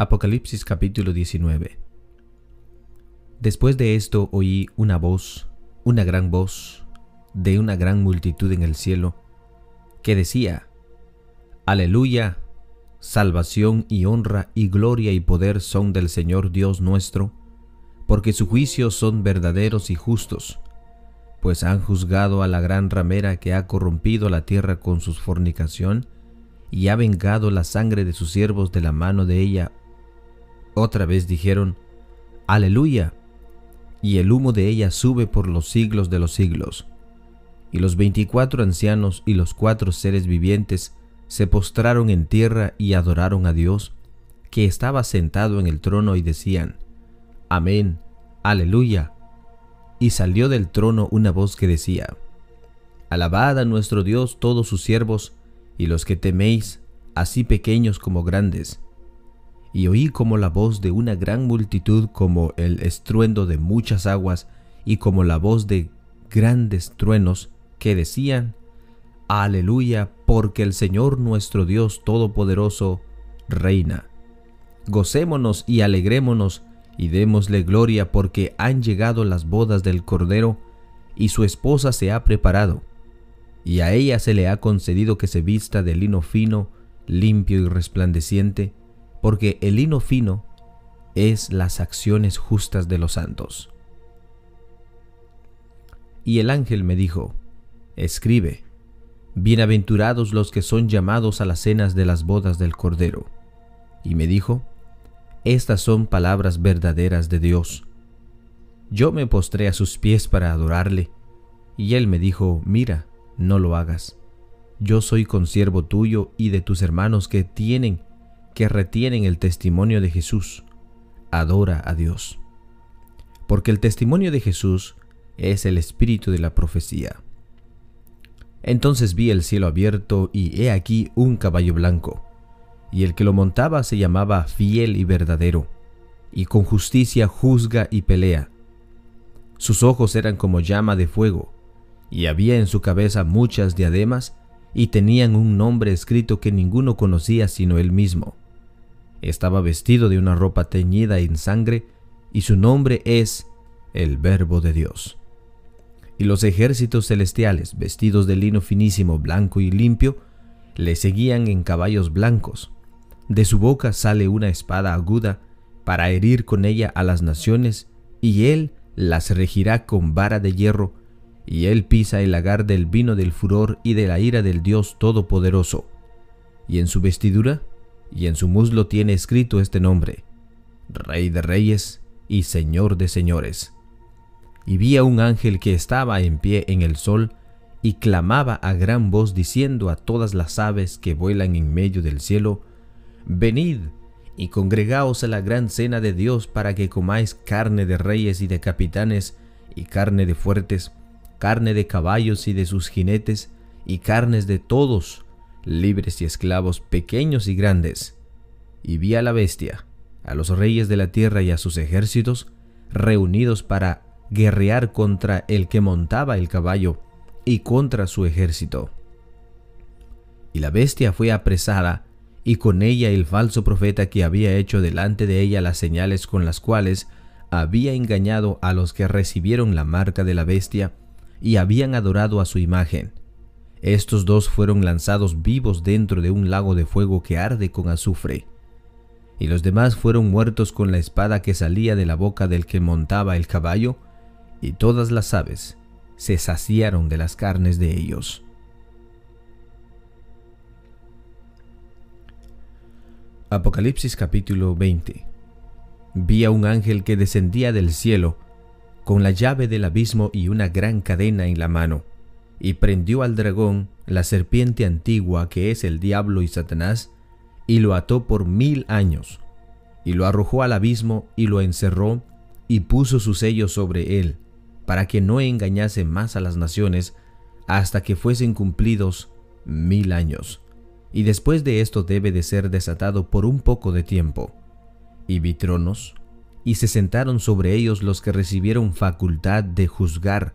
Apocalipsis capítulo 19 Después de esto oí una voz, una gran voz, de una gran multitud en el cielo, que decía, Aleluya, salvación y honra y gloria y poder son del Señor Dios nuestro, porque sus juicios son verdaderos y justos, pues han juzgado a la gran ramera que ha corrompido la tierra con su fornicación, y ha vengado la sangre de sus siervos de la mano de ella otra vez dijeron, Aleluya, y el humo de ella sube por los siglos de los siglos. Y los veinticuatro ancianos y los cuatro seres vivientes se postraron en tierra y adoraron a Dios, que estaba sentado en el trono y decían, Amén, Aleluya. Y salió del trono una voz que decía, Alabad a nuestro Dios todos sus siervos, y los que teméis, así pequeños como grandes, y oí como la voz de una gran multitud, como el estruendo de muchas aguas, y como la voz de grandes truenos, que decían, Aleluya, porque el Señor nuestro Dios Todopoderoso reina. Gocémonos y alegrémonos, y démosle gloria, porque han llegado las bodas del Cordero, y su esposa se ha preparado, y a ella se le ha concedido que se vista de lino fino, limpio y resplandeciente, porque el lino fino es las acciones justas de los santos. Y el ángel me dijo, escribe, bienaventurados los que son llamados a las cenas de las bodas del Cordero. Y me dijo, estas son palabras verdaderas de Dios. Yo me postré a sus pies para adorarle, y él me dijo, mira, no lo hagas. Yo soy consiervo tuyo y de tus hermanos que tienen que retienen el testimonio de Jesús, adora a Dios. Porque el testimonio de Jesús es el espíritu de la profecía. Entonces vi el cielo abierto y he aquí un caballo blanco, y el que lo montaba se llamaba fiel y verdadero, y con justicia juzga y pelea. Sus ojos eran como llama de fuego, y había en su cabeza muchas diademas, y tenían un nombre escrito que ninguno conocía sino él mismo. Estaba vestido de una ropa teñida en sangre y su nombre es el Verbo de Dios. Y los ejércitos celestiales, vestidos de lino finísimo, blanco y limpio, le seguían en caballos blancos. De su boca sale una espada aguda para herir con ella a las naciones, y él las regirá con vara de hierro, y él pisa el lagar del vino del furor y de la ira del Dios Todopoderoso. Y en su vestidura y en su muslo tiene escrito este nombre, Rey de Reyes y Señor de Señores. Y vi a un ángel que estaba en pie en el sol, y clamaba a gran voz diciendo a todas las aves que vuelan en medio del cielo, Venid y congregaos a la gran cena de Dios para que comáis carne de reyes y de capitanes, y carne de fuertes, carne de caballos y de sus jinetes, y carnes de todos, libres y esclavos pequeños y grandes, y vi a la bestia, a los reyes de la tierra y a sus ejércitos, reunidos para guerrear contra el que montaba el caballo y contra su ejército. Y la bestia fue apresada, y con ella el falso profeta que había hecho delante de ella las señales con las cuales había engañado a los que recibieron la marca de la bestia y habían adorado a su imagen estos dos fueron lanzados vivos dentro de un lago de fuego que arde con azufre, y los demás fueron muertos con la espada que salía de la boca del que montaba el caballo, y todas las aves se saciaron de las carnes de ellos. Apocalipsis capítulo 20 Vi a un ángel que descendía del cielo, con la llave del abismo y una gran cadena en la mano y prendió al dragón, la serpiente antigua que es el diablo y Satanás, y lo ató por mil años, y lo arrojó al abismo y lo encerró, y puso su sello sobre él, para que no engañase más a las naciones, hasta que fuesen cumplidos mil años. Y después de esto debe de ser desatado por un poco de tiempo. Y vi tronos, y se sentaron sobre ellos los que recibieron facultad de juzgar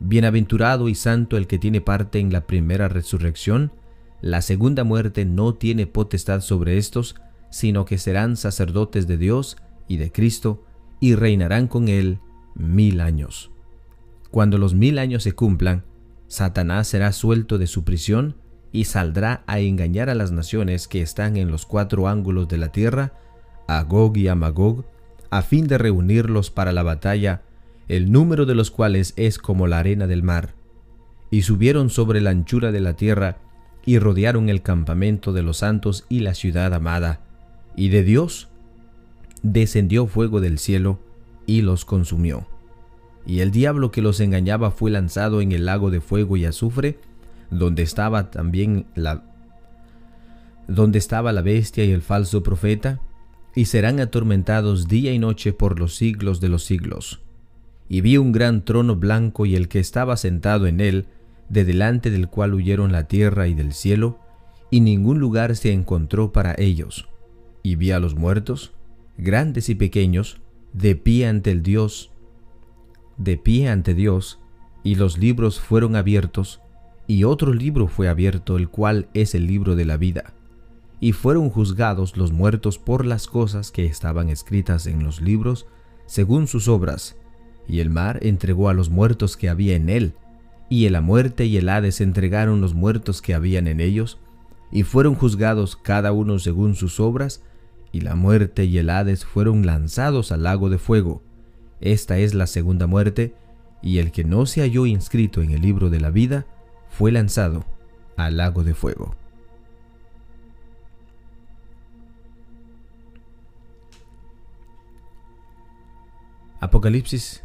Bienaventurado y santo el que tiene parte en la primera resurrección, la segunda muerte no tiene potestad sobre estos, sino que serán sacerdotes de Dios y de Cristo, y reinarán con él mil años. Cuando los mil años se cumplan, Satanás será suelto de su prisión y saldrá a engañar a las naciones que están en los cuatro ángulos de la tierra, a Gog y a Magog, a fin de reunirlos para la batalla, el número de los cuales es como la arena del mar. Y subieron sobre la anchura de la tierra, y rodearon el campamento de los santos y la ciudad amada, y de Dios descendió fuego del cielo y los consumió. Y el diablo que los engañaba fue lanzado en el lago de fuego y azufre, donde estaba también la donde estaba la bestia y el falso profeta, y serán atormentados día y noche por los siglos de los siglos. Y vi un gran trono blanco y el que estaba sentado en él, de delante del cual huyeron la tierra y del cielo, y ningún lugar se encontró para ellos. Y vi a los muertos, grandes y pequeños, de pie ante el Dios, de pie ante Dios, y los libros fueron abiertos, y otro libro fue abierto, el cual es el libro de la vida. Y fueron juzgados los muertos por las cosas que estaban escritas en los libros, según sus obras. Y el mar entregó a los muertos que había en él, y la muerte y el Hades entregaron los muertos que habían en ellos, y fueron juzgados cada uno según sus obras, y la muerte y el Hades fueron lanzados al lago de fuego. Esta es la segunda muerte, y el que no se halló inscrito en el libro de la vida, fue lanzado al lago de fuego. Apocalipsis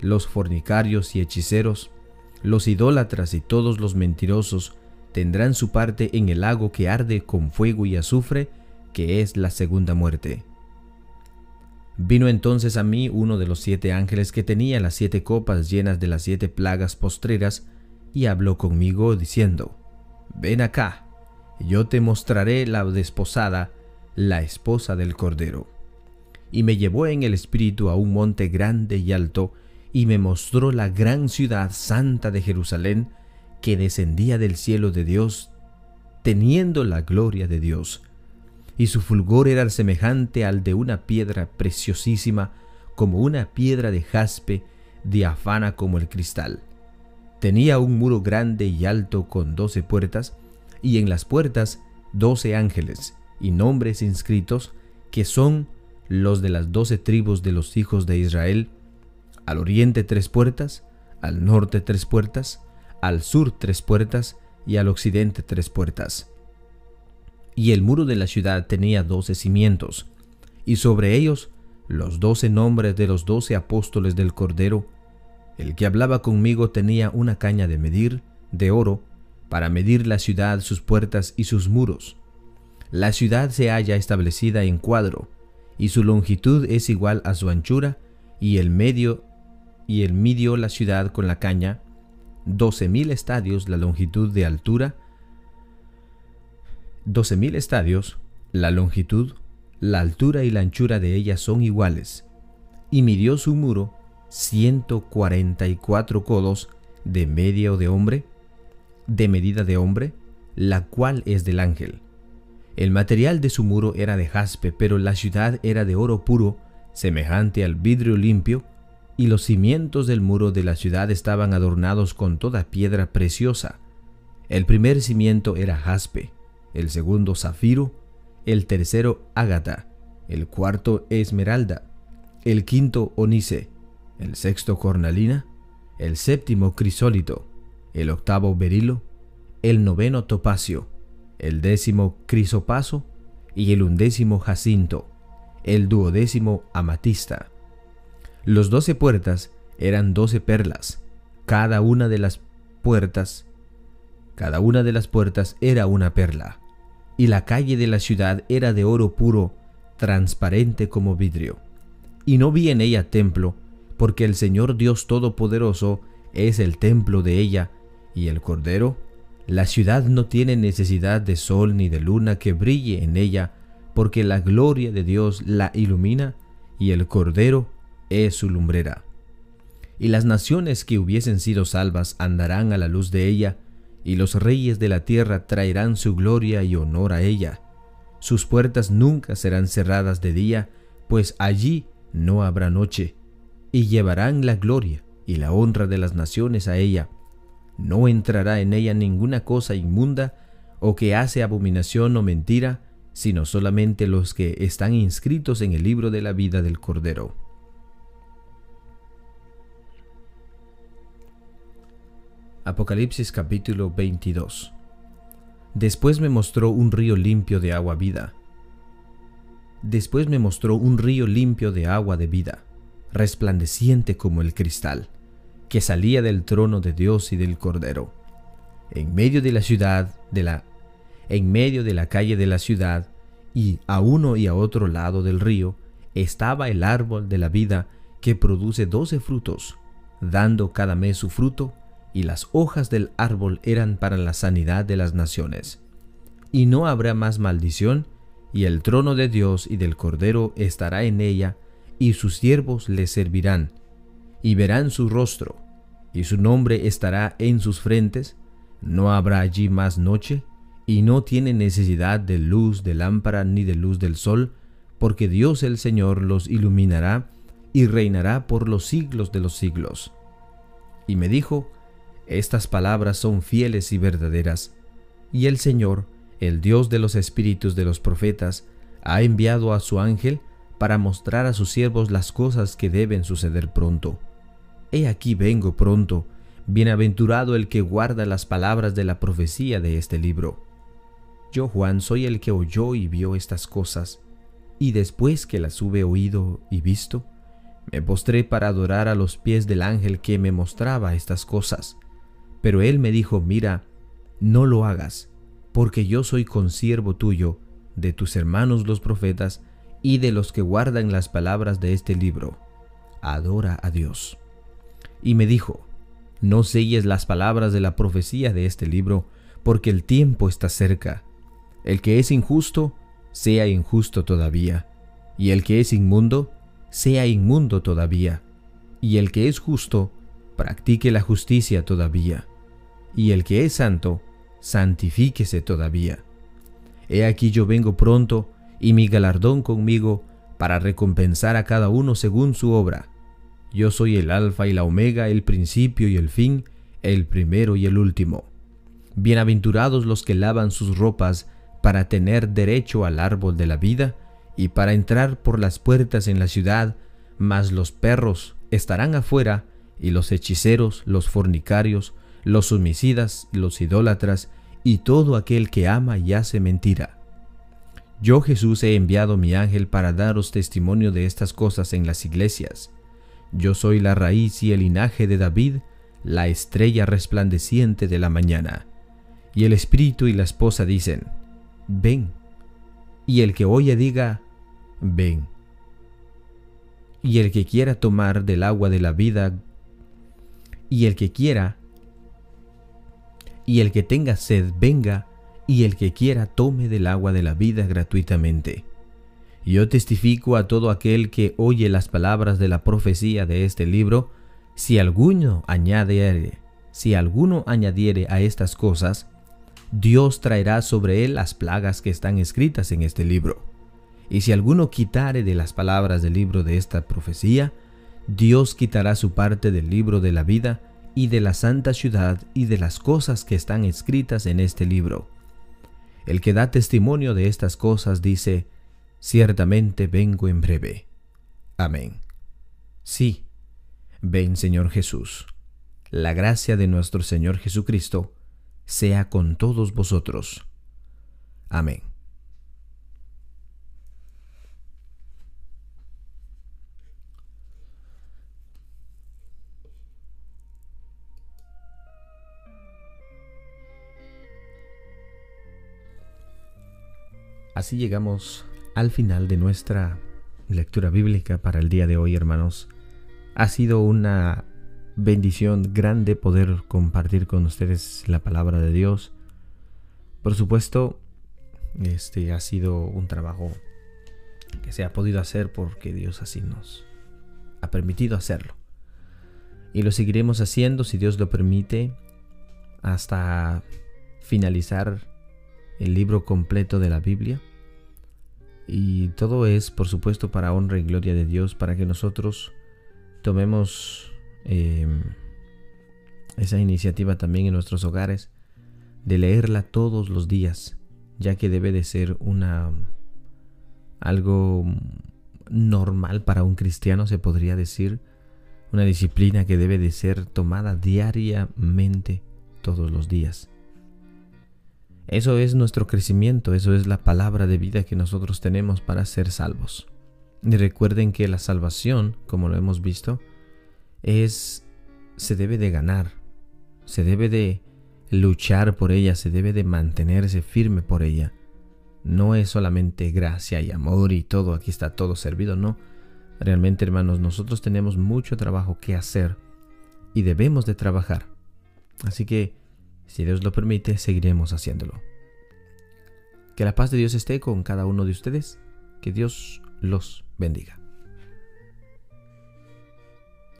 los fornicarios y hechiceros, los idólatras y todos los mentirosos tendrán su parte en el lago que arde con fuego y azufre, que es la segunda muerte. Vino entonces a mí uno de los siete ángeles que tenía las siete copas llenas de las siete plagas postreras, y habló conmigo diciendo, Ven acá, yo te mostraré la desposada, la esposa del Cordero. Y me llevó en el espíritu a un monte grande y alto, y me mostró la gran ciudad santa de Jerusalén, que descendía del cielo de Dios, teniendo la gloria de Dios. Y su fulgor era semejante al de una piedra preciosísima, como una piedra de jaspe, diafana como el cristal Tenía un muro grande y alto con doce puertas, y en las puertas doce ángeles y nombres inscritos, que son los de las doce tribus de los hijos de Israel. Al oriente tres puertas, al norte tres puertas, al sur tres puertas y al occidente tres puertas. Y el muro de la ciudad tenía doce cimientos, y sobre ellos los doce nombres de los doce apóstoles del Cordero, El que hablaba conmigo tenía una caña de medir, de oro, para medir la ciudad, sus puertas y sus muros. La ciudad se halla establecida en cuadro, y su longitud es igual a su anchura, y el medio y el midió la ciudad con la caña, doce mil estadios la longitud de altura, doce mil estadios, la longitud, la altura y la anchura de ella son iguales, y midió su muro 144 codos de medio de hombre, de medida de hombre, la cual es del ángel. El material de su muro era de jaspe, pero la ciudad era de oro puro, semejante al vidrio limpio, y los cimientos del muro de la ciudad estaban adornados con toda piedra preciosa. El primer cimiento era jaspe, el segundo zafiro, el tercero ágata, el cuarto esmeralda, el quinto onice, el sexto cornalina, el séptimo crisólito, el octavo berilo, el noveno topacio, el décimo crisopaso y el undécimo jacinto, el duodécimo amatista. Los doce puertas eran doce perlas, cada una de las puertas, cada una de las puertas era una perla, y la calle de la ciudad era de oro puro, transparente como vidrio. Y no vi en ella templo, porque el Señor Dios Todopoderoso es el templo de ella, y el Cordero, la ciudad no tiene necesidad de sol ni de luna que brille en ella, porque la gloria de Dios la ilumina, y el Cordero es su lumbrera. Y las naciones que hubiesen sido salvas andarán a la luz de ella, y los reyes de la tierra traerán su gloria y honor a ella. Sus puertas nunca serán cerradas de día, pues allí no habrá noche y llevarán la gloria y la honra de las naciones a ella. No entrará en ella ninguna cosa inmunda o que hace abominación o mentira, sino solamente los que están inscritos en el libro de la vida del Cordero. Apocalipsis capítulo 22 Después me mostró un río limpio de agua vida. Después me mostró un río limpio de agua de vida resplandeciente como el cristal, que salía del trono de Dios y del Cordero. En medio de la ciudad, de la, en medio de la calle de la ciudad, y a uno y a otro lado del río, estaba el árbol de la vida que produce doce frutos, dando cada mes su fruto, y las hojas del árbol eran para la sanidad de las naciones. Y no habrá más maldición, y el trono de Dios y del Cordero estará en ella, y sus siervos le servirán, y verán su rostro, y su nombre estará en sus frentes, no habrá allí más noche, y no tiene necesidad de luz de lámpara ni de luz del sol, porque Dios el Señor los iluminará y reinará por los siglos de los siglos. Y me dijo, estas palabras son fieles y verdaderas, y el Señor, el Dios de los espíritus de los profetas, ha enviado a su ángel para mostrar a sus siervos las cosas que deben suceder pronto. He aquí vengo pronto, bienaventurado el que guarda las palabras de la profecía de este libro. Yo, Juan, soy el que oyó y vio estas cosas, y después que las hube oído y visto, me postré para adorar a los pies del ángel que me mostraba estas cosas. Pero él me dijo, mira, no lo hagas, porque yo soy consiervo tuyo, de tus hermanos los profetas, y de los que guardan las palabras de este libro. Adora a Dios. Y me dijo, no selles las palabras de la profecía de este libro, porque el tiempo está cerca. El que es injusto, sea injusto todavía, y el que es inmundo, sea inmundo todavía, y el que es justo, practique la justicia todavía, y el que es santo, santifíquese todavía. He aquí yo vengo pronto, y mi galardón conmigo para recompensar a cada uno según su obra. Yo soy el alfa y la omega, el principio y el fin, el primero y el último. Bienaventurados los que lavan sus ropas para tener derecho al árbol de la vida y para entrar por las puertas en la ciudad, mas los perros estarán afuera y los hechiceros, los fornicarios, los homicidas, los idólatras y todo aquel que ama y hace mentira yo Jesús he enviado mi ángel para daros testimonio de estas cosas en las iglesias. Yo soy la raíz y el linaje de David, la estrella resplandeciente de la mañana. Y el espíritu y la esposa dicen, ven. Y el que oye diga, ven. Y el que quiera tomar del agua de la vida, y el que quiera, y el que tenga sed, venga, y el que quiera tome del agua de la vida gratuitamente. Yo testifico a todo aquel que oye las palabras de la profecía de este libro, si alguno añadiere, si alguno añadiere a estas cosas, Dios traerá sobre él las plagas que están escritas en este libro. Y si alguno quitare de las palabras del libro de esta profecía, Dios quitará su parte del libro de la vida y de la santa ciudad y de las cosas que están escritas en este libro. El que da testimonio de estas cosas dice, ciertamente vengo en breve. Amén. Sí, ven Señor Jesús. La gracia de nuestro Señor Jesucristo sea con todos vosotros. Amén. Así llegamos al final de nuestra lectura bíblica para el día de hoy, hermanos. Ha sido una bendición grande poder compartir con ustedes la palabra de Dios. Por supuesto, este ha sido un trabajo que se ha podido hacer porque Dios así nos ha permitido hacerlo. Y lo seguiremos haciendo si Dios lo permite hasta finalizar el libro completo de la Biblia. Y todo es, por supuesto, para honra y gloria de Dios, para que nosotros tomemos em, esa iniciativa también en nuestros hogares de leerla todos los días, ya que debe de ser una algo normal para un cristiano, se podría decir, una disciplina que debe de ser tomada diariamente todos los días. Eso es nuestro crecimiento, eso es la palabra de vida que nosotros tenemos para ser salvos. Y recuerden que la salvación, como lo hemos visto, es se debe de ganar, se debe de luchar por ella, se debe de mantenerse firme por ella. No es solamente gracia y amor y todo, aquí está todo servido, no. Realmente, hermanos, nosotros tenemos mucho trabajo que hacer y debemos de trabajar. Así que si Dios lo permite, seguiremos haciéndolo. Que la paz de Dios esté con cada uno de ustedes. Que Dios los bendiga.